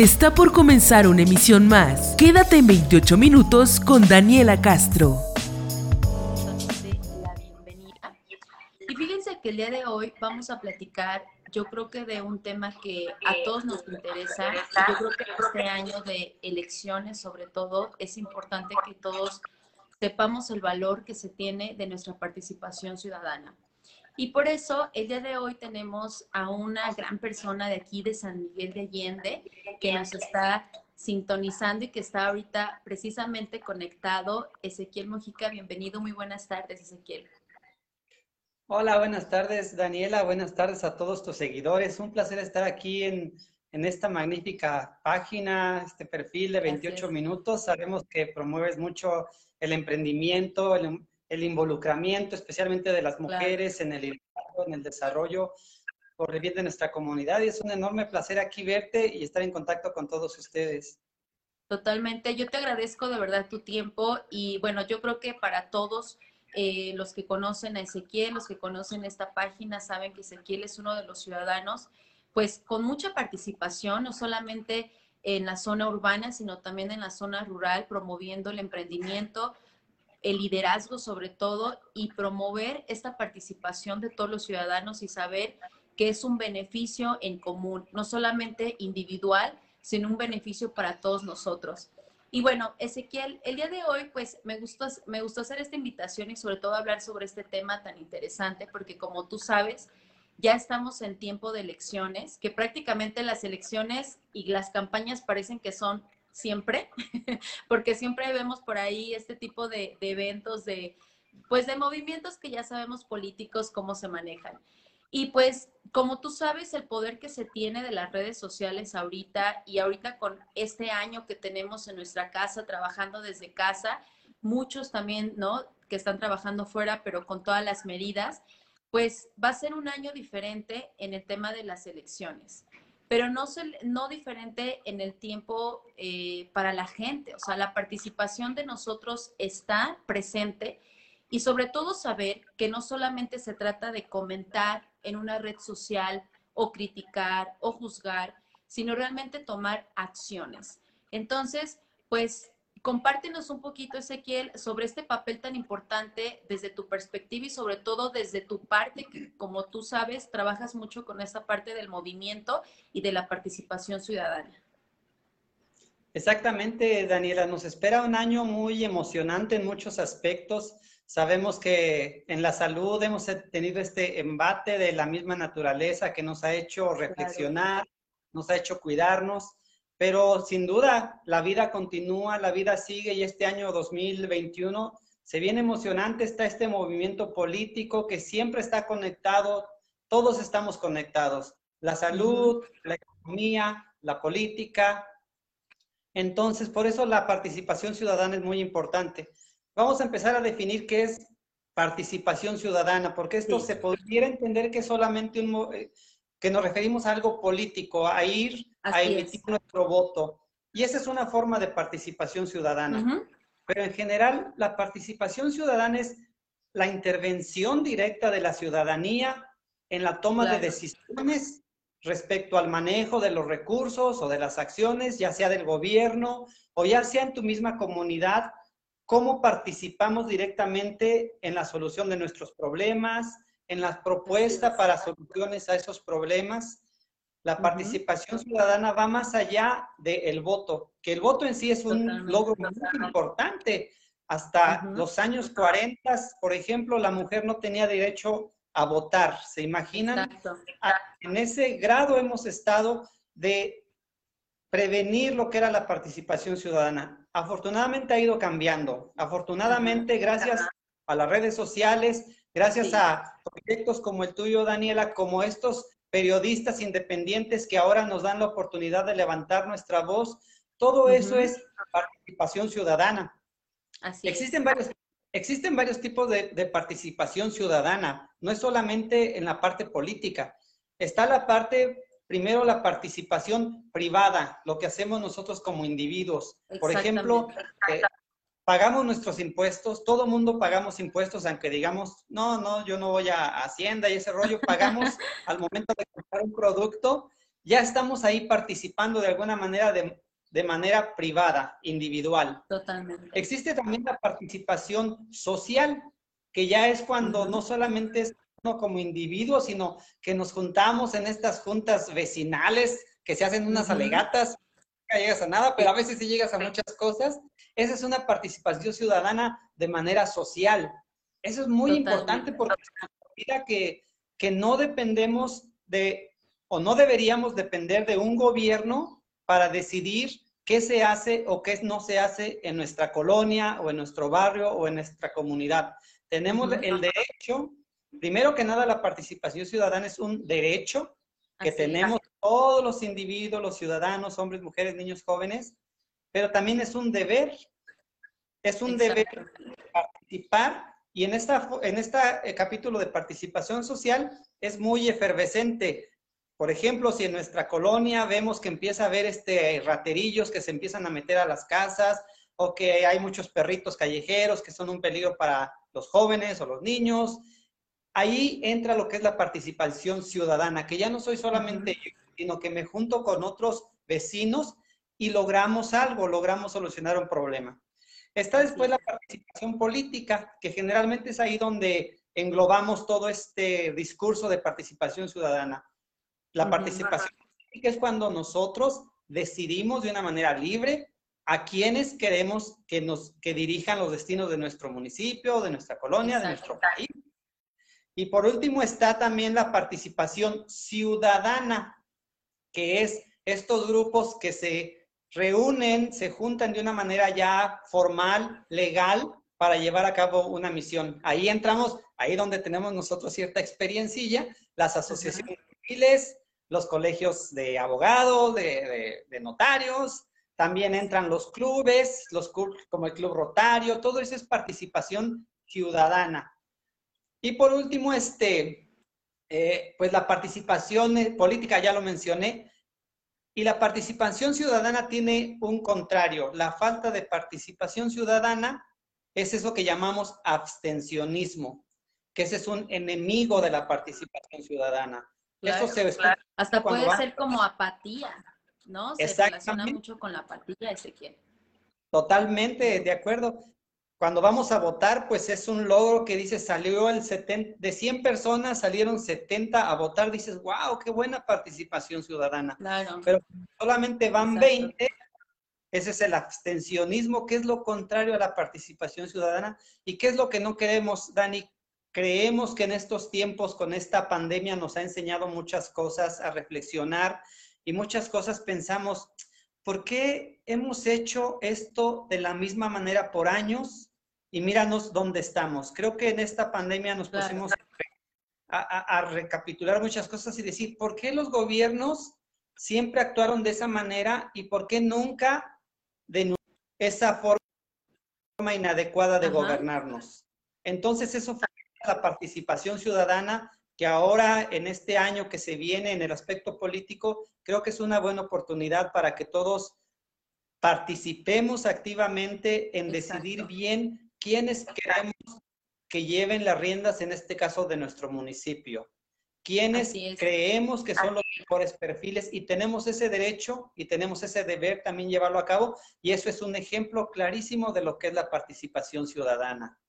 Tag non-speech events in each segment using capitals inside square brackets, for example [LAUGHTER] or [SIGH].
Está por comenzar una emisión más. Quédate en 28 minutos con Daniela Castro. La bienvenida. Y fíjense que el día de hoy vamos a platicar, yo creo que de un tema que a todos nos interesa. Yo creo que este año de elecciones, sobre todo, es importante que todos sepamos el valor que se tiene de nuestra participación ciudadana. Y por eso el día de hoy tenemos a una gran persona de aquí de San Miguel de Allende que nos está sintonizando y que está ahorita precisamente conectado. Ezequiel Mojica, bienvenido, muy buenas tardes, Ezequiel. Hola, buenas tardes, Daniela, buenas tardes a todos tus seguidores. Un placer estar aquí en, en esta magnífica página, este perfil de 28 minutos. Sabemos que promueves mucho el emprendimiento, el, el involucramiento, especialmente de las mujeres en el en el desarrollo por el bien de nuestra comunidad. Y es un enorme placer aquí verte y estar en contacto con todos ustedes. Totalmente. Yo te agradezco de verdad tu tiempo y bueno, yo creo que para todos eh, los que conocen a Ezequiel, los que conocen esta página, saben que Ezequiel es uno de los ciudadanos, pues con mucha participación, no solamente en la zona urbana, sino también en la zona rural, promoviendo el emprendimiento, el liderazgo sobre todo y promover esta participación de todos los ciudadanos y saber que es un beneficio en común, no solamente individual, sino un beneficio para todos nosotros. Y bueno, Ezequiel, el día de hoy, pues me gustó, me gustó hacer esta invitación y sobre todo hablar sobre este tema tan interesante, porque como tú sabes, ya estamos en tiempo de elecciones, que prácticamente las elecciones y las campañas parecen que son siempre, [LAUGHS] porque siempre vemos por ahí este tipo de, eventos, de, pues de movimientos que ya sabemos políticos cómo se manejan. Y pues, como tú sabes, el poder que se tiene de las redes sociales ahorita y ahorita con este año que tenemos en nuestra casa, trabajando desde casa, muchos también, ¿no? Que están trabajando fuera, pero con todas las medidas, pues va a ser un año diferente en el tema de las elecciones pero no, no diferente en el tiempo eh, para la gente. O sea, la participación de nosotros está presente y sobre todo saber que no solamente se trata de comentar en una red social o criticar o juzgar, sino realmente tomar acciones. Entonces, pues compártenos un poquito, Ezequiel, sobre este papel tan importante desde tu perspectiva y sobre todo desde tu parte, que como tú sabes, trabajas mucho con esta parte del movimiento y de la participación ciudadana. Exactamente, Daniela, nos espera un año muy emocionante en muchos aspectos. Sabemos que en la salud hemos tenido este embate de la misma naturaleza que nos ha hecho reflexionar, nos ha hecho cuidarnos pero sin duda, la vida continúa, la vida sigue y este año 2021 se viene emocionante, está este movimiento político que siempre está conectado, todos estamos conectados, la salud, la economía, la política. Entonces, por eso la participación ciudadana es muy importante. Vamos a empezar a definir qué es participación ciudadana, porque esto se podría entender que solamente un, eh, que nos referimos a algo político, a ir a emitir nuestro voto. Y esa es una forma de participación ciudadana. Pero en general, la participación ciudadana es la intervención directa de la ciudadanía en la toma de decisiones respecto al manejo de los recursos o de las acciones, ya sea del gobierno o ya sea en tu misma comunidad, cómo participamos directamente en la solución de nuestros problemas, en las propuestas para soluciones a esos problemas. La participación ciudadana va más allá del voto, que el voto en sí es un logro muy importante. Hasta los años 40, por ejemplo, la mujer no tenía derecho a votar. ¿Se imaginan? En ese grado hemos estado de prevenir lo que era la participación ciudadana. Afortunadamente ha ido cambiando. Afortunadamente, gracias a las redes sociales, gracias a proyectos como el tuyo, Daniela, como estos periodistas independientes que ahora nos dan la oportunidad de levantar nuestra voz. Todo eso es participación ciudadana. Así existen, Varios, existen varios tipos de, de, participación ciudadana, no es solamente en la parte política. Está la parte, primero la participación privada, lo que hacemos nosotros como individuos. Por ejemplo, eh, pagamos nuestros impuestos, todo mundo pagamos impuestos, aunque digamos, no, no, yo no voy a Hacienda y ese rollo, pagamos [LAUGHS] al momento de comprar un producto ya estamos ahí participando de alguna manera de, de manera privada, individual. Totalmente. Existe también la participación social, que ya es cuando no solamente es uno como individuo, sino que nos juntamos en estas juntas vecinales, que se hacen unas alegatas, nunca llegas a nada, pero a veces sí llegas a muchas cosas. Esa es una participación ciudadana de manera social. Eso es muy importante porque mira que, que no dependemos de, o no deberíamos depender de un gobierno para decidir qué se hace o qué no se hace en nuestra colonia o en nuestro barrio o en nuestra comunidad. Tenemos el derecho, primero que nada, la participación ciudadana es un derecho que tenemos todos los individuos, los ciudadanos, hombres, mujeres, niños, jóvenes, pero también es un deber, es un deber participar y en esta en este capítulo de participación social es muy efervescente. Por ejemplo, si en nuestra colonia vemos que empieza a haber este raterillos que se empiezan a meter a las casas o que hay muchos perritos callejeros que son un peligro para los jóvenes o los niños, ahí entra lo que es la participación ciudadana, que ya no soy solamente yo, sino que me junto con otros vecinos y logramos algo, logramos solucionar un problema. Está después la participación política, que generalmente es ahí donde englobamos todo este discurso de participación ciudadana. La participación es cuando nosotros decidimos de una manera libre a quienes queremos que nos que dirijan los destinos de nuestro municipio, de nuestra colonia, de nuestro país. Y por último está también la participación ciudadana, que es estos grupos que se reúnen, se juntan de una manera ya formal, legal, para llevar a cabo una misión. Ahí entramos, ahí donde tenemos nosotros cierta experiencia, las asociaciones civiles, los colegios de abogados, de, notarios, también entran los clubes, los como el Club Rotario, todo eso es participación ciudadana. Y por último, este, eh, pues la participación eh, política, ya lo mencioné, y la participación ciudadana tiene un contrario. La falta de participación ciudadana es eso que llamamos abstencionismo, que ese es un enemigo de la participación ciudadana. Eso se Hasta puede ser como apatía, ¿no? Se relaciona mucho con la apatía, Ezequiel. Totalmente, de acuerdo. Cuando vamos a votar, pues es un logro que dice, salió el 70, de 100 personas salieron 70 a votar, dices, wow, qué buena participación ciudadana. Claro. Pero solamente van 20, ese es el abstencionismo, que es lo contrario a la participación ciudadana. ¿Y qué es lo que no queremos, Dani? Creemos que en estos tiempos con esta pandemia nos ha enseñado muchas cosas a reflexionar y muchas cosas pensamos, ¿por qué hemos hecho esto de la misma manera por años? Y míranos dónde estamos. Creo que en esta pandemia nos pusimos a, recapitular muchas cosas y decir, ¿por qué los gobiernos siempre actuaron de esa manera y por qué nunca de esa forma inadecuada de gobernarnos? Entonces, eso fue la participación ciudadana, que ahora en este año que se viene en el aspecto político, creo que es una buena oportunidad para que todos participemos activamente en decidir bien quiénes queremos que lleven las riendas, en este caso de nuestro municipio. Quiénes creemos que son los mejores perfiles y tenemos ese derecho y tenemos ese deber también llevarlo a cabo y eso es un ejemplo clarísimo de lo que es la participación ciudadana.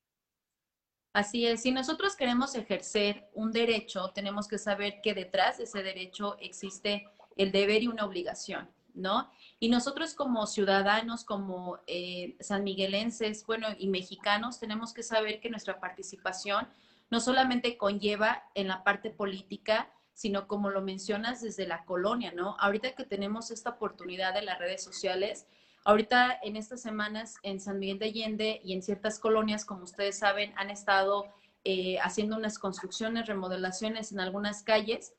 Así es, si nosotros queremos ejercer un derecho, tenemos que saber que detrás de ese derecho existe el deber y una obligación, ¿no? Y nosotros como ciudadanos, como eh, sanmiguelenses, bueno, y mexicanos, tenemos que saber que nuestra participación no solamente conlleva en la parte política, sino como lo mencionas desde la colonia, ¿no? Ahorita que tenemos esta oportunidad de las redes sociales, Ahorita en estas semanas en San Miguel de Allende y en ciertas colonias, como ustedes saben, han estado eh, haciendo unas construcciones, remodelaciones en algunas calles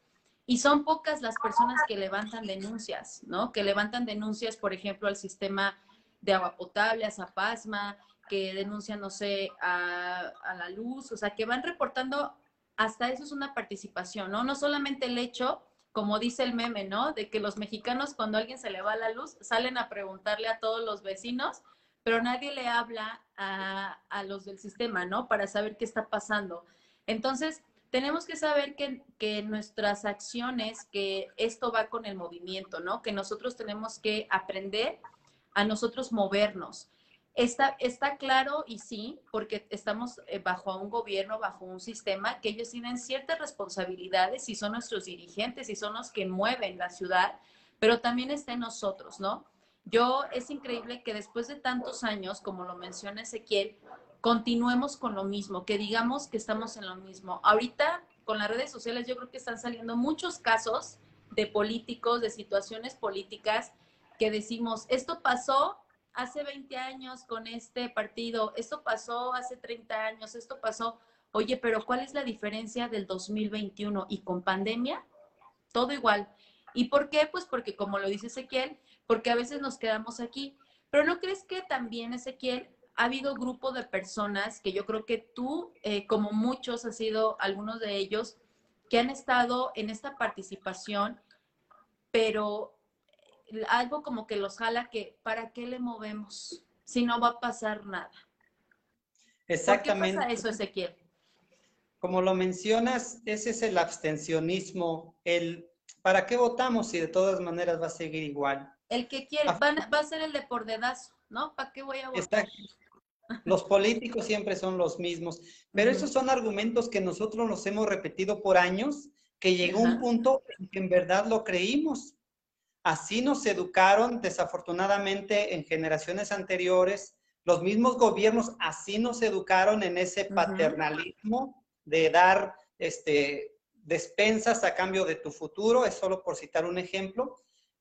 y son pocas las personas que levantan denuncias, ¿no? Que levantan denuncias, por ejemplo, al sistema de agua potable, a Zapasma, que denuncian, no sé, a, a la luz, o sea, que van reportando, hasta eso es una participación, ¿no? No solamente el hecho como dice el meme, ¿no? De que los mexicanos cuando alguien se le va la luz salen a preguntarle a todos los vecinos, pero nadie le habla a, los del sistema, ¿no? Para saber qué está pasando. Entonces, tenemos que saber que, que, nuestras acciones, que esto va con el movimiento, ¿no? Que nosotros tenemos que aprender a nosotros movernos. Está, está claro y sí, porque estamos eh, bajo un gobierno, bajo un sistema que ellos tienen ciertas responsabilidades y son nuestros dirigentes y son los que mueven la ciudad, pero también está en nosotros, ¿no? Yo es increíble que después de tantos años, como lo menciona Ezequiel, continuemos con lo mismo, que digamos que estamos en lo mismo. Ahorita con las redes sociales yo creo que están saliendo muchos casos de políticos, de situaciones políticas que decimos, esto pasó hace 20 años con este partido, esto pasó hace 30 años, esto pasó, oye, pero ¿cuál es la diferencia del 2021 y con pandemia? Todo igual. ¿Y por qué? Pues porque como lo dice Ezequiel, porque a veces nos quedamos aquí. Pero ¿no crees que también, Ezequiel, ha habido grupo de personas que yo creo que tú, eh, como muchos, has sido algunos de ellos, que han estado en esta participación, pero algo como que los jala que, ¿para qué le movemos si no va a pasar nada? Exactamente. ¿Por qué pasa eso, Ezequiel? Como lo mencionas, ese es el abstencionismo, el ¿para qué votamos si de todas maneras va a seguir igual? El que quiere, va, a ser el de por dedazo, ¿no? ¿Para qué voy a votar? Los políticos siempre son los mismos, pero esos son argumentos que nosotros nos hemos repetido por años, que llegó un punto en que en verdad lo creímos. Así nos educaron, desafortunadamente, en generaciones anteriores. Los mismos gobiernos así nos educaron en ese paternalismo de dar este, despensas a cambio de tu futuro, es solo por citar un ejemplo.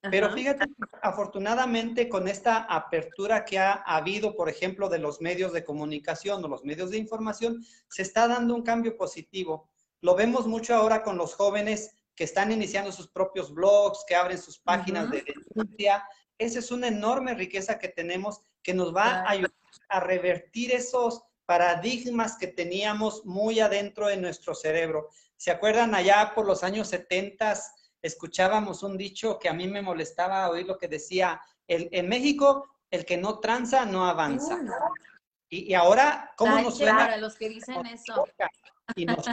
Pero fíjate, afortunadamente con esta apertura que ha habido, por ejemplo, de los medios de comunicación o los medios de información, se está dando un cambio positivo. Lo vemos mucho ahora con los jóvenes que están iniciando sus propios blogs, que abren sus páginas de denuncia. Esa es una enorme riqueza que tenemos que nos va a ayudar a revertir esos paradigmas que teníamos muy adentro de nuestro cerebro. ¿Se acuerdan allá por los años 70? Escuchábamos un dicho que a mí me molestaba oír lo que decía, el, en México el que no tranza no avanza. Y, ahora, ¿cómo nos suena? los que dicen eso y nos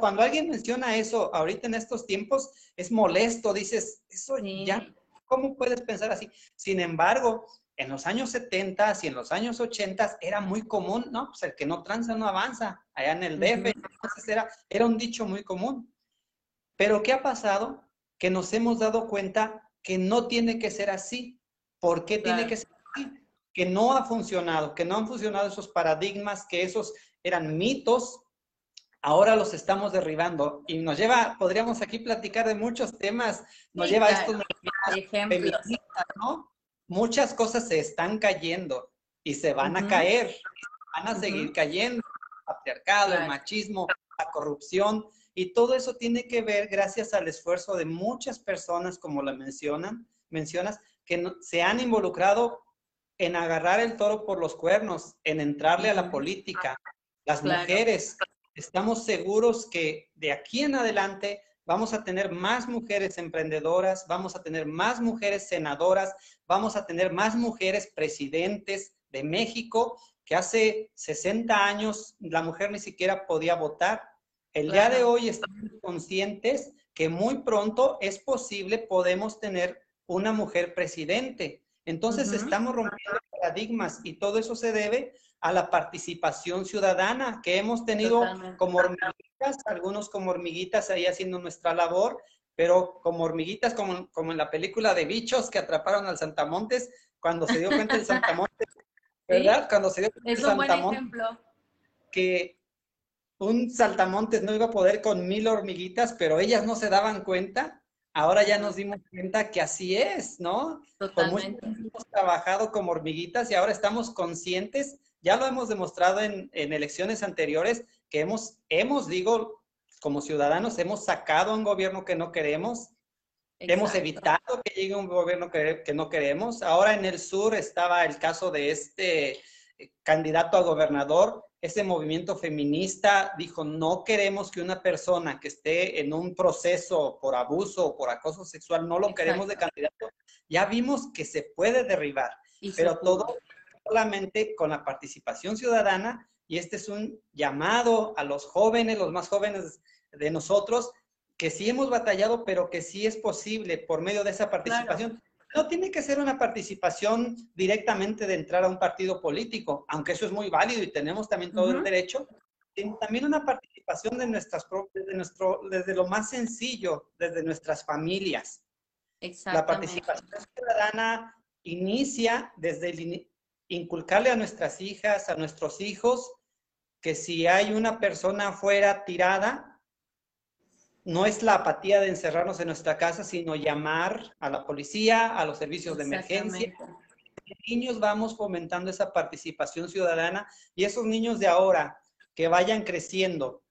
Cuando alguien menciona eso ahorita en estos tiempos, es molesto, dices, eso ya, ¿cómo puedes pensar así? Sin embargo, en los años 70 y en los años 80 era muy común, ¿no? Pues el que no tranza no avanza, allá en el DF, entonces era, era un dicho muy común. Pero ¿qué ha pasado? Que nos hemos dado cuenta que no tiene que ser así. ¿Por qué tiene que ser así? Que no ha funcionado, que no han funcionado esos paradigmas, que esos eran mitos ahora los estamos derribando y nos lleva, podríamos aquí platicar de muchos temas, nos lleva a estos ejemplos, ¿no? Muchas cosas se están cayendo y se van a caer, van a seguir cayendo, el patriarcado, el machismo, la corrupción, y todo eso tiene que ver gracias al esfuerzo de muchas personas, como la mencionan, mencionas, que se han involucrado en agarrar el toro por los cuernos, en entrarle a la política. Las mujeres, estamos seguros que de aquí en adelante vamos a tener más mujeres emprendedoras, vamos a tener más mujeres senadoras, vamos a tener más mujeres presidentes de México, que hace 60 años la mujer ni siquiera podía votar. El día de hoy estamos conscientes que muy pronto es posible, podemos tener una mujer presidente. Entonces estamos rompiendo paradigmas y todo eso se debe a la participación ciudadana que hemos tenido como hormiguitas, algunos como hormiguitas ahí haciendo nuestra labor, pero como hormiguitas, como, como en la película de bichos que atraparon al Santamontes, cuando se dio cuenta el [LAUGHS] Santamontes, ¿verdad? Cuando se dio cuenta el Santamontes, que un Saltamontes no iba a poder con mil hormiguitas, pero ellas no se daban cuenta. Ahora ya nos dimos cuenta que así es, ¿no? Totalmente. hemos trabajado como hormiguitas y ahora estamos conscientes ya lo hemos demostrado en, elecciones anteriores que hemos, hemos, digo, como ciudadanos, hemos sacado a un gobierno que no queremos, hemos evitado que llegue un gobierno que, que, no queremos. Ahora en el sur estaba el caso de este candidato a gobernador, ese movimiento feminista dijo, no queremos que una persona que esté en un proceso por abuso o por acoso sexual, no lo queremos de candidato. Ya vimos que se puede derribar, pero todo solamente con la participación ciudadana y este es un llamado a los jóvenes, los más jóvenes, de nosotros que sí hemos batallado, pero que sí es posible por medio de esa participación. No tiene que ser una participación directamente de entrar a un partido político, aunque eso es muy válido y tenemos también todo el derecho. También una participación de nuestras desde, nuestro, desde lo más sencillo, desde nuestras familias. La participación ciudadana inicia desde el, inculcarle a nuestras hijas, a nuestros hijos, que si hay una persona afuera tirada, no es la apatía de encerrarnos en nuestra casa, sino llamar a la policía, a los servicios de emergencia. Niños vamos fomentando esa participación ciudadana y esos niños de ahora que vayan creciendo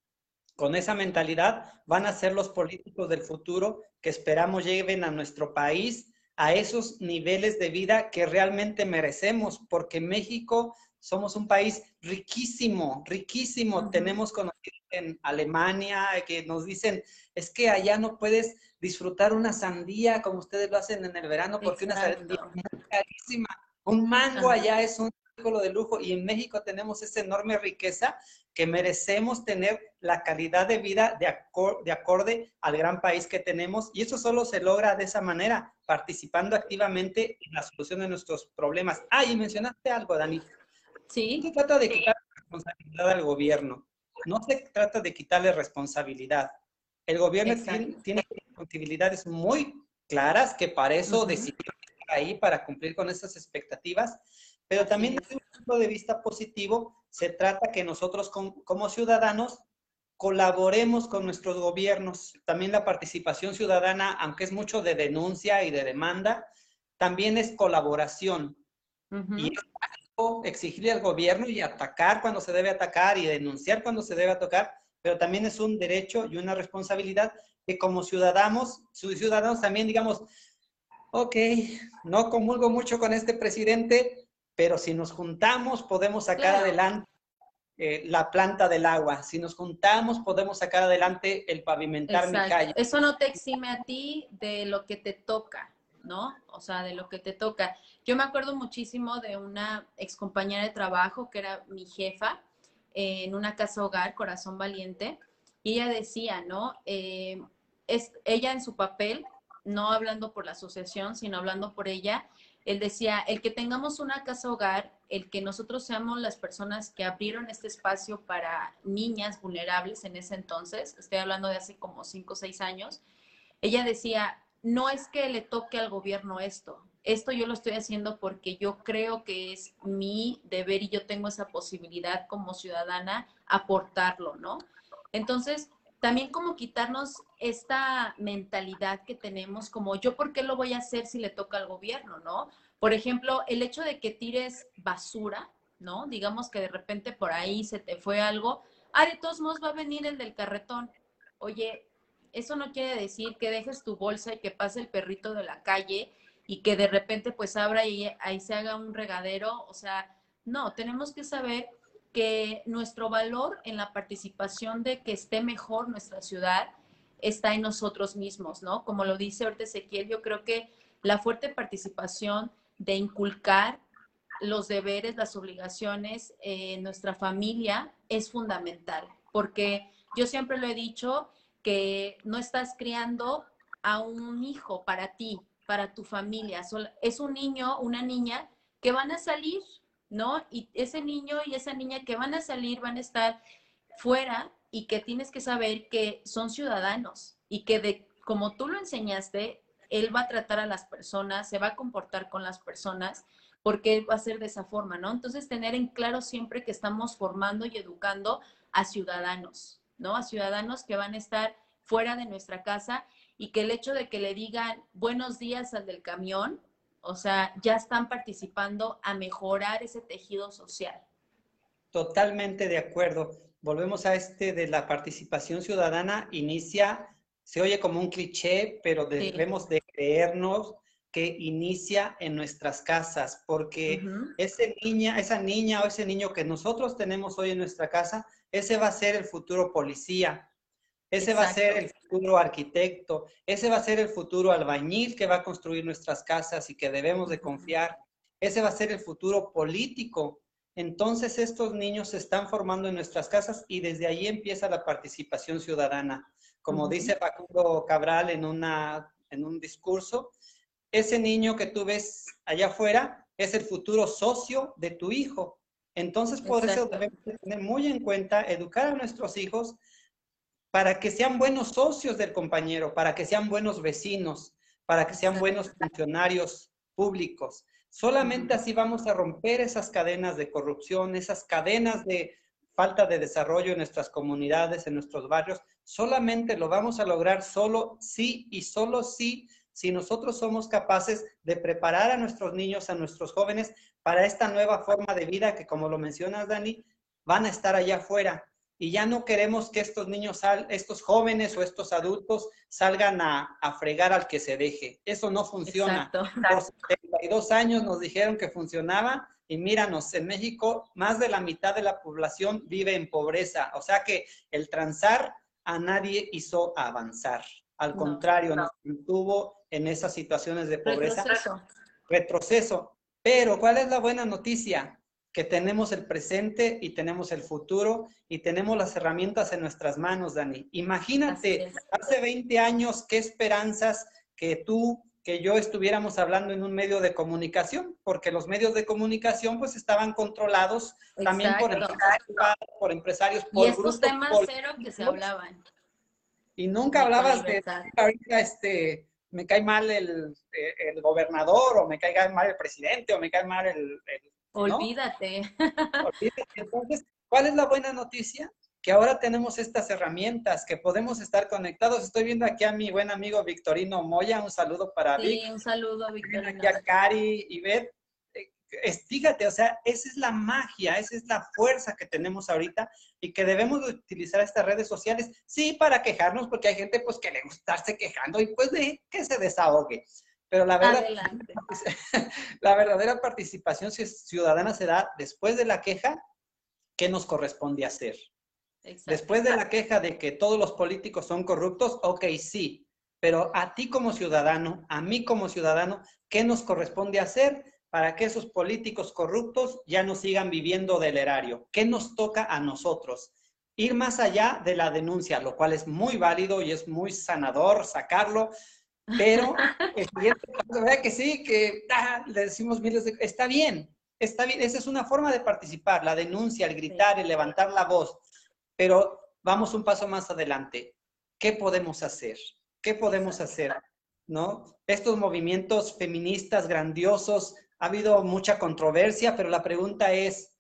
con esa mentalidad van a ser los políticos del futuro que esperamos lleven a nuestro país a esos niveles de vida que realmente merecemos, porque México somos un país riquísimo, riquísimo. Tenemos conocidos en Alemania que nos dicen, es que allá no puedes disfrutar una sandía como ustedes lo hacen en el verano, porque una sandía es carísima. Un mango allá es un artículo de lujo y en México tenemos esa enorme riqueza que merecemos tener la calidad de vida de, de acorde al gran país que tenemos y eso solo se logra de esa manera, participando activamente en la solución de nuestros problemas. Ah, y mencionaste algo, Dani, Sí. No se trata de quitarle responsabilidad al gobierno, no se trata de quitarle responsabilidad. El gobierno tiene, responsabilidades muy claras que para eso decidió estar ahí para cumplir con esas expectativas, pero también desde un punto de vista positivo se trata que nosotros como ciudadanos colaboremos con nuestros gobiernos. También la participación ciudadana, aunque es mucho de denuncia y de demanda, también es colaboración. Y exigirle al gobierno y atacar cuando se debe atacar y denunciar cuando se debe atacar, pero también es un derecho y una responsabilidad que como ciudadanos, ciudadanos también digamos, ok, no comulgo mucho con este presidente, pero si nos juntamos podemos sacar adelante eh, la planta del agua. Si nos juntamos, podemos sacar adelante el pavimentar mi calle. Eso no te exime a ti de lo que te toca. ¿No? O sea, de lo que te toca. Yo me acuerdo muchísimo de una ex compañera de trabajo que era mi jefa en una casa hogar, Corazón Valiente, y ella decía, ¿no? Eh, es, ella en su papel, no hablando por la asociación, sino hablando por ella, él decía, el que tengamos una casa hogar, el que nosotros seamos las personas que abrieron este espacio para niñas vulnerables en ese entonces, estoy hablando de hace como cinco o seis años, ella decía, no es que le toque al gobierno esto. Esto yo lo estoy haciendo porque yo creo que es mi deber y yo tengo esa posibilidad como ciudadana aportarlo, ¿no? Entonces, también como quitarnos esta mentalidad que tenemos como yo, ¿por qué lo voy a hacer si le toca al gobierno, ¿no? Por ejemplo, el hecho de que tires basura, ¿no? Digamos que de repente por ahí se te fue algo, ah, de todos modos va a venir el del carretón. Oye, eso no quiere decir que dejes tu bolsa y que pase el perrito de la calle y que de repente pues abra y ahí se haga un regadero. O sea, no, tenemos que saber que nuestro valor en la participación de que esté mejor nuestra ciudad está en nosotros mismos, ¿no? Como lo dice ahorita Ezequiel, yo creo que la fuerte participación de inculcar los deberes, las obligaciones en nuestra familia es fundamental, porque yo siempre lo he dicho, que no estás criando a un hijo para ti, para tu familia. Es un niño, una niña que van a salir, ¿no? Y ese niño y esa niña que van a salir van a estar fuera y que tienes que saber que son ciudadanos y que de como tú lo enseñaste, él va a tratar a las personas, se va a comportar con las personas, porque va a ser de esa forma, ¿no? Entonces, tener en claro siempre que estamos formando y educando a ciudadanos, ¿no? A ciudadanos que van a estar fuera de nuestra casa y que el hecho de que le digan buenos días al del camión, o sea, ya están participando a mejorar ese tejido social. Totalmente de acuerdo. Volvemos a este de la participación ciudadana, inicia, se oye como un cliché, pero debemos de creernos que inicia en nuestras casas, porque ese niña, esa niña o ese niño que nosotros tenemos hoy en nuestra casa, ese va a ser el futuro policía, ese va a ser el futuro arquitecto, ese va a ser el futuro albañil que va a construir nuestras casas y que debemos de confiar. Ese va a ser el futuro político. Entonces estos niños se están formando en nuestras casas y desde ahí empieza la participación ciudadana. como dice Facundo Cabral en, una, en un discurso, ese niño que tú ves allá afuera es el futuro socio de tu hijo. Entonces, por eso debemos tener muy en cuenta educar a nuestros hijos para que sean buenos socios del compañero, para que sean buenos vecinos, para que sean buenos funcionarios públicos. Solamente así vamos a romper esas cadenas de corrupción, esas cadenas de falta de desarrollo en nuestras comunidades, en nuestros barrios. Solamente lo vamos a lograr solo sí y solo sí si nosotros somos capaces de preparar a nuestros niños, a nuestros jóvenes para esta nueva forma de vida que, como lo mencionas, Dani, van a estar allá afuera y ya no queremos que estos niños, estos jóvenes o estos adultos salgan a, fregar al que se deje. Eso no funciona. Exacto. Por 72 años nos dijeron que funcionaba y míranos, en México más de la mitad de la población vive en pobreza. O sea que el transar a nadie hizo avanzar. Al contrario, nos mantuvo en esas situaciones de pobreza. Retroceso. Retroceso. Pero, ¿cuál es la buena noticia? que tenemos el presente y tenemos el futuro y tenemos las herramientas en nuestras manos, Dani. Imagínate, hace 20 años, qué esperanzas que tú, que yo estuviéramos hablando en un medio de comunicación, porque los medios de comunicación pues estaban controlados también por empresarios, por empresarios, por y estos temas cero que se hablaban. Y nunca hablabas de ahorita este me cae mal el, el, gobernador o me cae mal el presidente o me cae mal el Olvídate. Entonces, ¿cuál es la buena noticia? Que ahora tenemos estas herramientas, que podemos estar conectados. Estoy viendo aquí a mi buen amigo Victorino Moya, un saludo para sí, un saludo, Victorino. Aquí a Cari y Eh, fíjate, o sea, esa es la magia, esa es la fuerza que tenemos ahorita y que debemos utilizar estas redes sociales, sí, para quejarnos, porque hay gente pues que le gusta estarse quejando y pues de que se desahogue. Pero la, verdad, [LAUGHS] la verdadera participación ciudadana se da después de la queja, ¿qué nos corresponde hacer? Después de la queja de que todos los políticos son corruptos, ok, sí, pero a ti como ciudadano, a mí como ciudadano, ¿qué nos corresponde hacer para que esos políticos corruptos ya no sigan viviendo del erario? ¿Qué nos toca a nosotros? Ir más allá de la denuncia, lo cual es muy válido y es muy sanador sacarlo, pero [LAUGHS] el siguiente ¿verdad que sí? Que ah, le decimos miles de... Está bien, está bien. Esa es una forma de participar, la denuncia, el gritar, el levantar la voz. Pero vamos un paso más adelante. ¿Qué podemos hacer? ¿Qué podemos hacer? ¿No? Estos movimientos feministas grandiosos, ha habido mucha controversia, pero la pregunta es,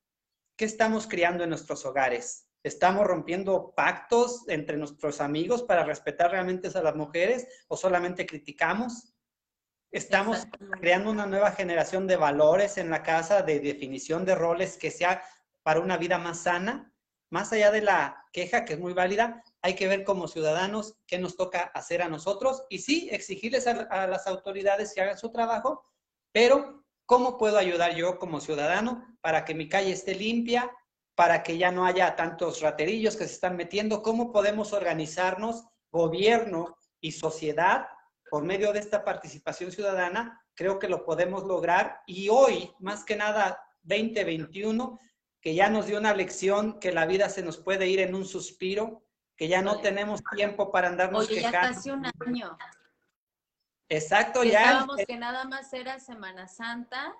¿qué estamos criando en nuestros hogares? ¿Estamos rompiendo pactos entre nuestros amigos para respetar realmente a las mujeres o solamente criticamos? Estamos creando una nueva generación de valores en la casa, de definición de roles que sea para una vida más sana. Más allá de la queja, que es muy válida, hay que ver como ciudadanos qué nos toca hacer a nosotros y sí, exigirles a, a las autoridades que hagan su trabajo, pero ¿cómo puedo ayudar yo como ciudadano para que mi calle esté limpia, para que ya no haya tantos raterillos que se están metiendo, cómo podemos organizarnos, gobierno y sociedad, por medio de esta participación ciudadana, creo que lo podemos lograr. Y hoy, más que nada, 2021, que ya nos dio una lección que la vida se nos puede ir en un suspiro, que ya no tenemos tiempo para andarnos Oye, ya casi un año. Exacto, ya. Pensábamos que nada más era Semana Santa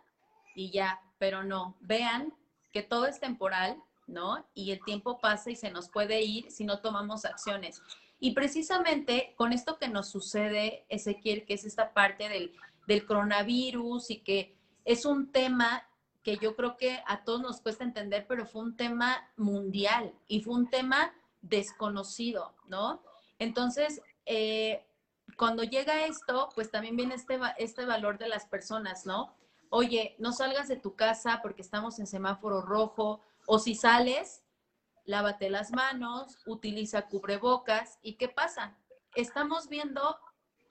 y ya, pero no. Vean que todo es temporal, ¿no? Y el tiempo pasa y se nos puede ir si no tomamos acciones. Y precisamente con esto que nos sucede, Ezequiel, que es esta parte del, del coronavirus y que es un tema que yo creo que a todos nos cuesta entender, pero fue un tema mundial y fue un tema desconocido, ¿no? Entonces, eh, cuando llega esto, pues también viene este, este valor de las personas, ¿no? oye, no salgas de tu casa porque estamos en semáforo rojo, o si sales, lávate las manos, utiliza cubrebocas. ¿Y qué pasa? Estamos viendo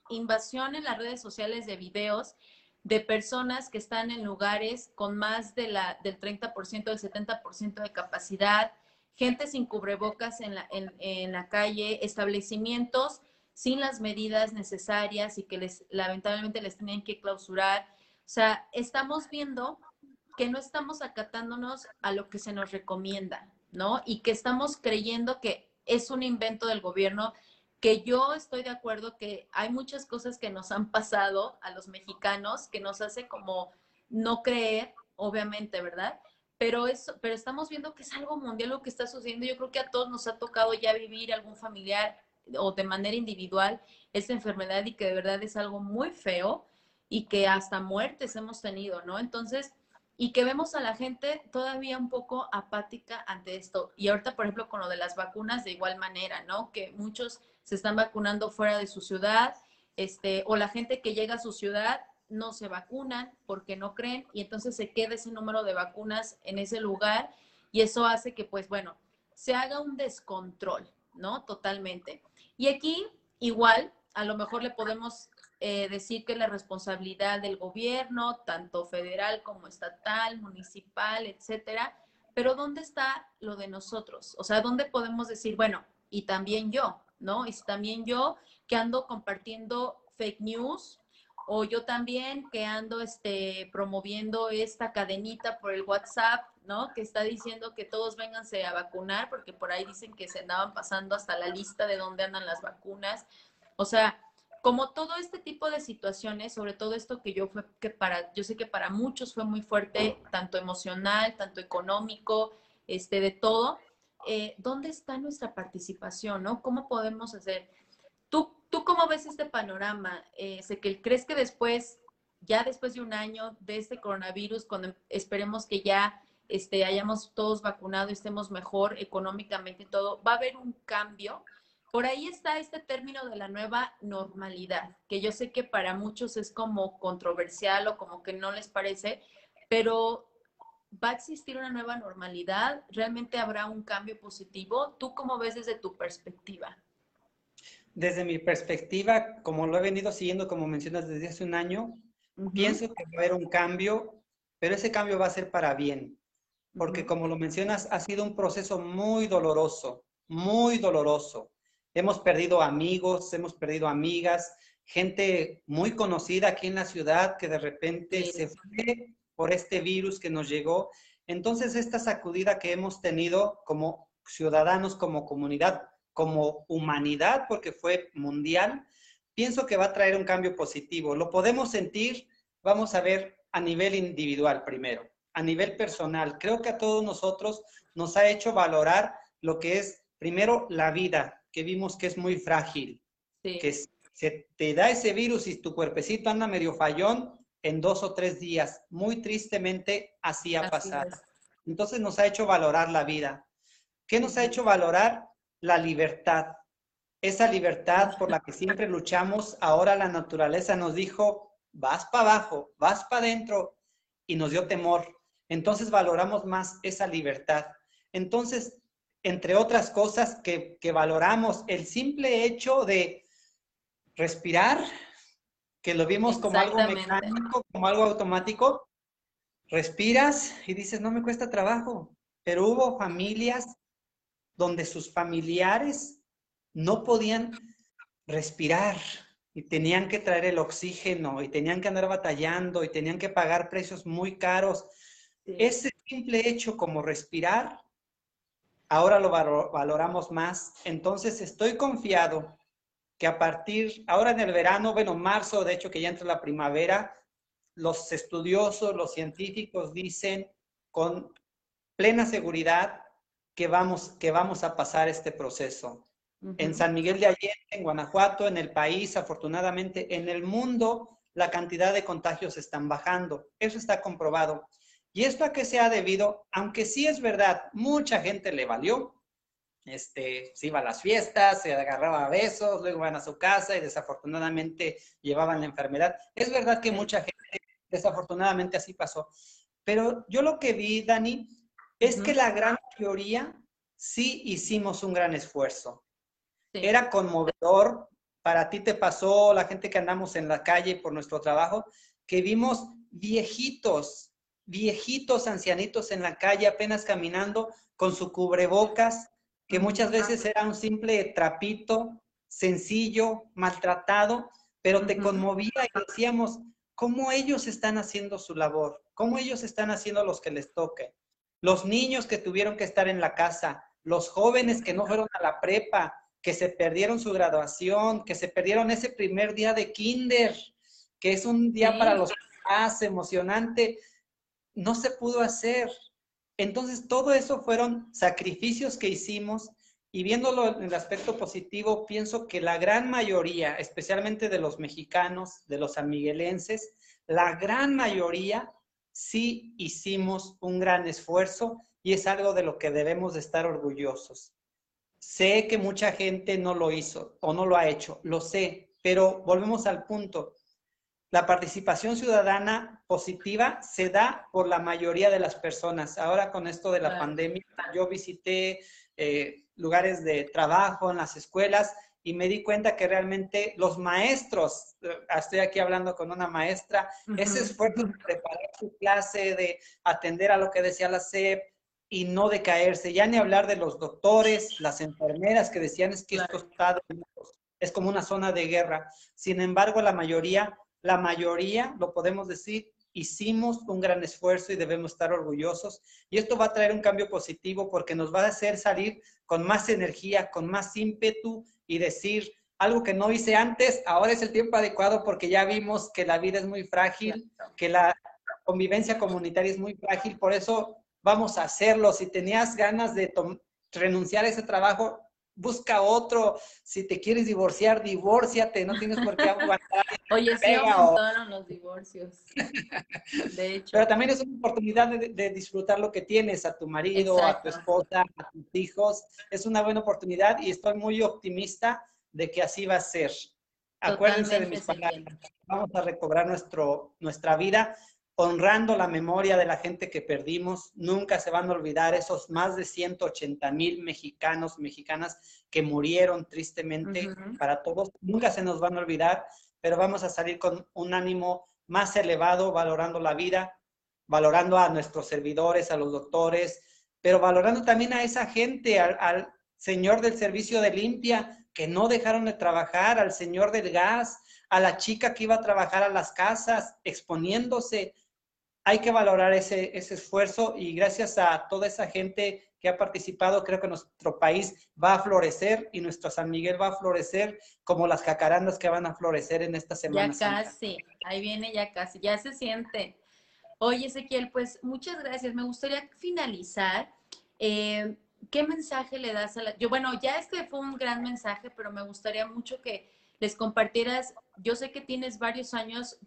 invasión en las redes sociales de videos de personas que están en lugares con más de la, del 30%, del 70% de capacidad, gente sin cubrebocas en la, en la calle, establecimientos sin las medidas necesarias y que les, lamentablemente les tienen que clausurar o sea, estamos viendo que no estamos acatándonos a lo que se nos recomienda, ¿no? Y que estamos creyendo que es un invento del gobierno que yo estoy de acuerdo que hay muchas cosas que nos han pasado a los mexicanos que nos hace como no creer, obviamente, ¿verdad? Pero, eso, pero estamos viendo que es algo mundial lo que está sucediendo. Yo creo que a todos nos ha tocado ya vivir algún familiar o de manera individual esta enfermedad y que de verdad es algo muy feo y que hasta muertes hemos tenido, ¿no? Entonces, y que vemos a la gente todavía un poco apática ante esto. Y ahorita, por ejemplo, con lo de las vacunas, de igual manera, ¿no? Que muchos se están vacunando fuera de su ciudad, este, o la gente que llega a su ciudad no se vacunan porque no creen y entonces se queda ese número de vacunas en ese lugar y eso hace que, pues bueno, se haga un descontrol, ¿no? Totalmente. Y aquí, igual, a lo mejor le podemos eh, decir que la responsabilidad del gobierno, tanto federal como estatal, municipal, etcétera, pero ¿dónde está lo de nosotros? O sea, ¿dónde podemos decir, bueno, y también yo, ¿no? Y también yo que ando compartiendo fake news o yo también que ando este, promoviendo esta cadenita por el WhatsApp, ¿no? Que está diciendo que todos vénganse a vacunar, porque por ahí dicen que se andaban pasando hasta la lista de dónde andan las vacunas. O sea, como todo este tipo de situaciones, sobre todo esto que yo fue que para, yo sé que para muchos fue muy fuerte, tanto emocional, tanto económico, este, de todo, eh, ¿dónde está nuestra participación, no? ¿Cómo podemos hacer? ¿Tú, tú cómo ves este panorama? Eh, sé que crees que después, ya después de un año de este coronavirus, cuando esperemos que ya este, hayamos todos vacunado y estemos mejor económicamente y todo, va a haber un cambio. Por ahí está este término de la nueva normalidad, que yo sé que para muchos es como controversial o como que no les parece, pero ¿Va a existir una nueva normalidad? ¿Realmente habrá un cambio positivo? ¿Tú cómo ves desde tu perspectiva? Desde mi perspectiva, como lo he venido siguiendo, como mencionas, desde hace un año, pienso que va a haber un cambio, pero ese cambio va a ser para bien. Porque como lo mencionas, ha sido un proceso muy doloroso, muy doloroso. Hemos perdido amigos, hemos perdido amigas, gente muy conocida aquí en la ciudad que de repente se fue por este virus que nos llegó. Entonces, esta sacudida que hemos tenido como ciudadanos, como comunidad, como humanidad, porque fue mundial, pienso que va a traer un cambio positivo. Lo podemos sentir, vamos a ver, a nivel individual primero, a nivel personal. Creo que a todos nosotros nos ha hecho valorar lo que es, primero, la vida, que vimos que es muy frágil, que se te da ese virus y tu cuerpecito anda medio fallón, en dos o tres días. Muy tristemente así ha pasado. Entonces nos ha hecho valorar la vida. ¿Qué nos ha hecho valorar? La libertad. Esa libertad por la que siempre luchamos, ahora la naturaleza nos dijo, vas para abajo, vas para adentro, y nos dio temor. Entonces valoramos más esa libertad. Entonces, entre otras cosas que, que valoramos, el simple hecho de respirar, que lo vimos como algo mecánico, como algo automático, respiras y dices, no me cuesta trabajo, pero hubo familias donde sus familiares no podían respirar y tenían que traer el oxígeno y tenían que andar batallando y tenían que pagar precios muy caros. Ese simple hecho como respirar, ahora lo valoramos más. Entonces estoy confiado que a partir, ahora en el verano, bueno, marzo, de hecho que ya entra la primavera, los estudiosos, los científicos dicen con plena seguridad que vamos, que vamos a pasar este proceso. En San Miguel de Allende, en Guanajuato, en el país, afortunadamente, en el mundo, la cantidad de contagios están bajando. Eso está comprobado. ¿Y esto a qué se ha debido? Aunque sí es verdad, mucha gente le valió, este, se iba a las fiestas, se agarraba a besos, luego iban a su casa y desafortunadamente llevaban la enfermedad. Es verdad que mucha gente, desafortunadamente así pasó. Pero yo lo que vi, Dani, es que la gran mayoría sí hicimos un gran esfuerzo. Era conmovedor, para ti te pasó, la gente que andamos en la calle por nuestro trabajo, que vimos viejitos, viejitos, ancianitos en la calle apenas caminando con su cubrebocas, que muchas veces era un simple trapito, sencillo, maltratado, pero te conmovía y decíamos, ¿cómo ellos están haciendo su labor? ¿Cómo ellos están haciendo los que les toque? Los niños que tuvieron que estar en la casa, los jóvenes que no fueron a la prepa, que se perdieron su graduación, que se perdieron ese primer día de kinder, que es un día para los más emocionante, no se pudo hacer. Entonces, todo eso fueron sacrificios que hicimos y viéndolo en el aspecto positivo, pienso que la gran mayoría, especialmente de los mexicanos, de los amiguelenses, la gran mayoría sí hicimos un gran esfuerzo y es algo de lo que debemos de estar orgullosos. Sé que mucha gente no lo hizo o no lo ha hecho, lo sé, pero volvemos al punto. La participación ciudadana positiva se da por la mayoría de las personas. Ahora con esto de la pandemia, yo visité eh, lugares de trabajo en las escuelas y me di cuenta que realmente los maestros, eh, estoy aquí hablando con una maestra, ese esfuerzo de preparar su clase, de atender a lo que decía la SEP y no de caerse, ya ni hablar de los doctores, las enfermeras que decían es que esto está, es como una zona de guerra. Sin embargo, la mayoría la mayoría, lo podemos decir, hicimos un gran esfuerzo y debemos estar orgullosos. Y esto va a traer un cambio positivo porque nos va a hacer salir con más energía, con más ímpetu y decir algo que no hice antes, ahora es el tiempo adecuado porque ya vimos que la vida es muy frágil, que la convivencia comunitaria es muy frágil, por eso vamos a hacerlo. Si tenías ganas de renunciar a ese trabajo, busca otro. Si te quieres divorciar, divórciate, no tienes por qué aguantar. [LAUGHS] Oye, sí aumentaron los divorcios. [LAUGHS] De hecho. Pero también es una oportunidad de, disfrutar lo que tienes, a tu marido, a tu esposa, a tus hijos. Es una buena oportunidad y estoy muy optimista de que así va a ser. Acuérdense de mis palabras. Vamos a recobrar nuestro, nuestra vida honrando la memoria de la gente que perdimos. Nunca se van a olvidar esos más de 180 mil mexicanos, mexicanas que murieron tristemente para todos. Nunca se nos van a olvidar, pero vamos a salir con un ánimo más elevado, valorando la vida, valorando a nuestros servidores, a los doctores, pero valorando también a esa gente, al, al señor del servicio de limpia, que no dejaron de trabajar, al señor del gas, a la chica que iba a trabajar a las casas, exponiéndose hay que valorar ese, ese esfuerzo y gracias a toda esa gente que ha participado, creo que nuestro país va a florecer y nuestro San Miguel va a florecer como las jacarandas que van a florecer en esta semana. Ya casi, ahí viene ya casi, ya se siente. Oye, Ezequiel, pues muchas gracias. Me gustaría finalizar. Eh, ¿Qué mensaje le das a la... Yo, bueno, ya este fue un gran mensaje, pero me gustaría mucho que les compartieras. Yo sé que tienes varios años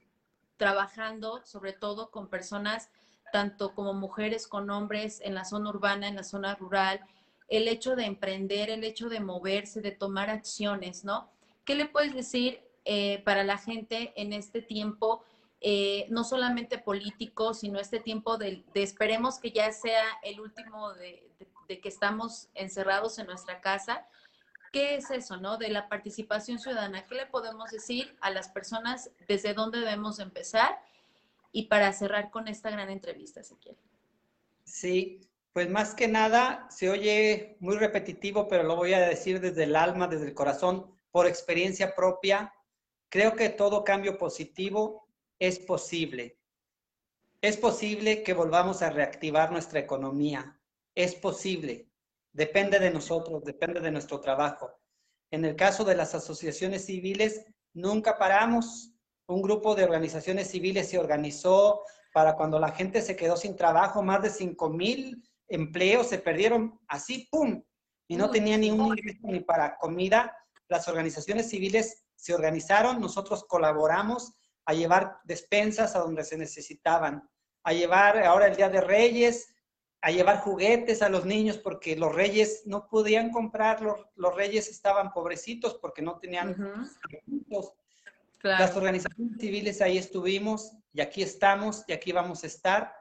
trabajando sobre todo con personas, tanto como mujeres con hombres en la zona urbana, en la zona rural, el hecho de emprender, el hecho de moverse, de tomar acciones, ¿no? ¿Qué le puedes decir eh, para la gente en este tiempo, eh, no solamente político, sino este tiempo de, esperemos que ya sea el último de, de que estamos encerrados en nuestra casa, ¿Qué es eso, no? De la participación ciudadana. ¿Qué le podemos decir a las personas desde dónde debemos empezar? Y para cerrar con esta gran entrevista, si quiere. Sí, pues más que nada se oye muy repetitivo, pero lo voy a decir desde el alma, desde el corazón, por experiencia propia. Creo que todo cambio positivo es posible. Es posible que volvamos a reactivar nuestra economía. Es posible. Depende de nosotros, depende de nuestro trabajo. En el caso de las asociaciones civiles, nunca paramos. Un grupo de organizaciones civiles se organizó para cuando la gente se quedó sin trabajo, más de 5 mil empleos se perdieron así, ¡pum! Y no tenían ni un ingreso ni para comida. Las organizaciones civiles se organizaron, nosotros colaboramos a llevar despensas a donde se necesitaban, a llevar ahora el Día de Reyes, a llevar juguetes a los niños porque los reyes no podían comprar, los, reyes estaban pobrecitos porque no tenían recursos. Las organizaciones civiles ahí estuvimos y aquí estamos y aquí vamos a estar.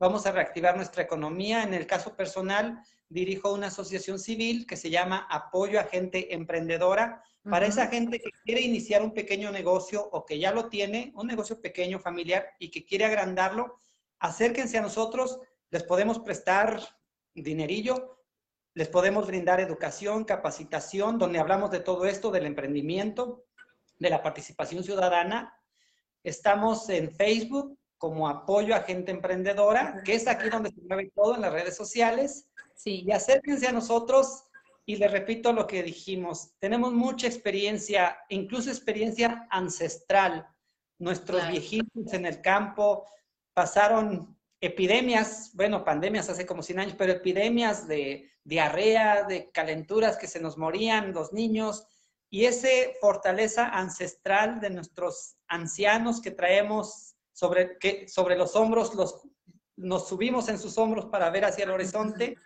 Vamos a reactivar nuestra economía. En el caso personal, dirijo una asociación civil que se llama Apoyo a Gente Emprendedora. Para esa gente que quiere iniciar un pequeño negocio o que ya lo tiene, un negocio pequeño, familiar, y que quiere agrandarlo, acérquense a nosotros les podemos prestar dinerillo, les podemos brindar educación, capacitación, donde hablamos de todo esto, del emprendimiento, de la participación ciudadana. Estamos en Facebook como apoyo a gente emprendedora, que es aquí donde se mueve todo en las redes sociales. Sí. Y acérquense a nosotros y le repito lo que dijimos, tenemos mucha experiencia, incluso experiencia ancestral. Nuestros viejitos en el campo pasaron epidemias, bueno, pandemias hace como 100 años, pero epidemias de diarrea, de calenturas que se nos morían los niños, y esa fortaleza ancestral de nuestros ancianos que traemos sobre, que, sobre los hombros, los, nos subimos en sus hombros para ver hacia el horizonte,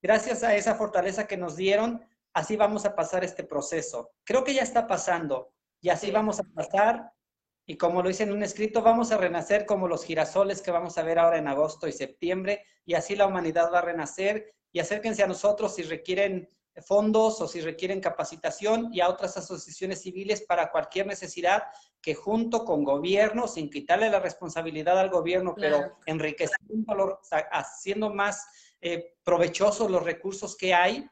gracias a esa fortaleza que nos dieron, así vamos a pasar este proceso. Creo que ya está pasando y así vamos a pasar. Y como lo hice en un escrito, vamos a renacer como los girasoles que vamos a ver ahora en agosto y septiembre, y así la humanidad va a renacer. Y acérquense a nosotros si requieren fondos o si requieren capacitación y a otras asociaciones civiles para cualquier necesidad que junto con gobierno, sin quitarle la responsabilidad al gobierno, pero enriqueciendo, haciendo más eh, provechosos los recursos que hay,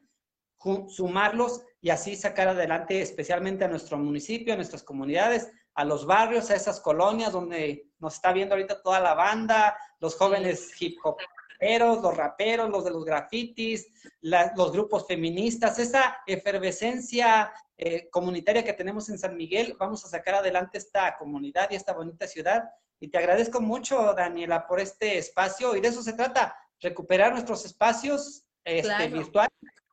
sumarlos y así sacar adelante especialmente a nuestro municipio, a nuestras comunidades, a los barrios, a esas colonias donde nos está viendo ahorita toda la banda, los jóvenes hip hop los raperos, los de los grafitis, los grupos feministas, esa efervescencia eh, comunitaria que tenemos en San Miguel, vamos a sacar adelante esta comunidad y esta bonita ciudad. Y te agradezco mucho, Daniela, por este espacio. Y de eso se trata, recuperar nuestros espacios este, virtuales.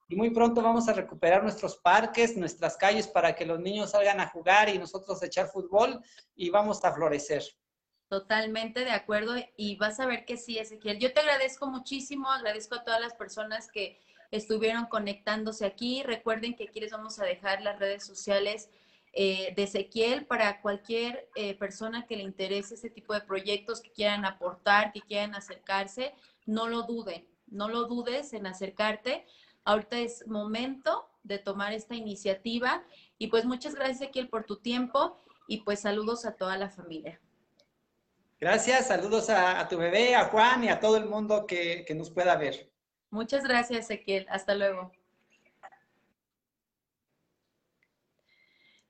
Y muy pronto vamos a recuperar nuestros parques, nuestras calles, para que los niños salgan a jugar y nosotros a echar fútbol y vamos a florecer. Totalmente de acuerdo y vas a ver que sí, Ezequiel. Yo te agradezco muchísimo, agradezco a todas las personas que estuvieron conectándose aquí. Recuerden que aquí les vamos a dejar las redes sociales eh, de Ezequiel para cualquier eh, persona que le interese este tipo de proyectos, que quieran aportar, que quieran acercarse, no lo duden, no lo dudes en acercarte. Ahorita es momento de tomar esta iniciativa y pues muchas gracias Ezequiel por tu tiempo y pues saludos a toda la familia. Gracias, saludos a, tu bebé, a Juan y a todo el mundo que, nos pueda ver. Muchas gracias, Ezequiel. Hasta luego.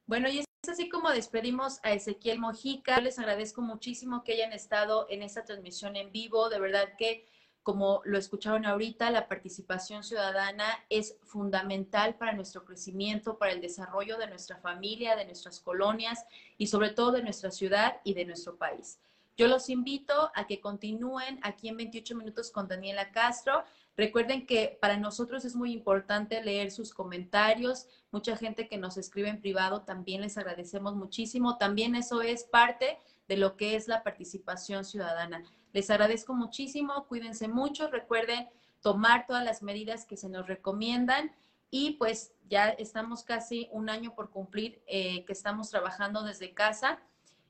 Bueno, y es así como despedimos a Ezequiel Mojica. Les agradezco muchísimo que hayan estado en esta transmisión en vivo. De verdad que, como lo escucharon ahorita, la participación ciudadana es fundamental para nuestro crecimiento, para el desarrollo de nuestra familia, de nuestras colonias y sobre todo de nuestra ciudad y de nuestro país. Yo los invito a que continúen aquí en 28 minutos con Daniela Castro. Recuerden que para nosotros es muy importante leer sus comentarios. Mucha gente que nos escribe en privado también les agradecemos muchísimo. También eso es parte de lo que es la participación ciudadana. Les agradezco muchísimo. Cuídense mucho. Recuerden tomar todas las medidas que se nos recomiendan. Y pues ya estamos casi un año por cumplir eh, que estamos trabajando desde casa.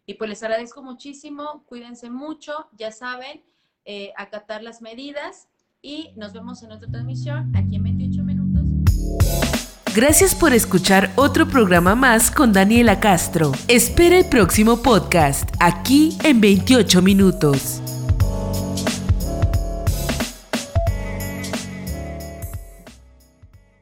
Y pues les agradezco muchísimo, cuídense mucho, ya saben, eh, acatar las medidas y nos vemos en otra transmisión aquí en 28 minutos. Gracias por escuchar otro programa más con Daniela Castro. Espera el próximo podcast aquí en 28 minutos.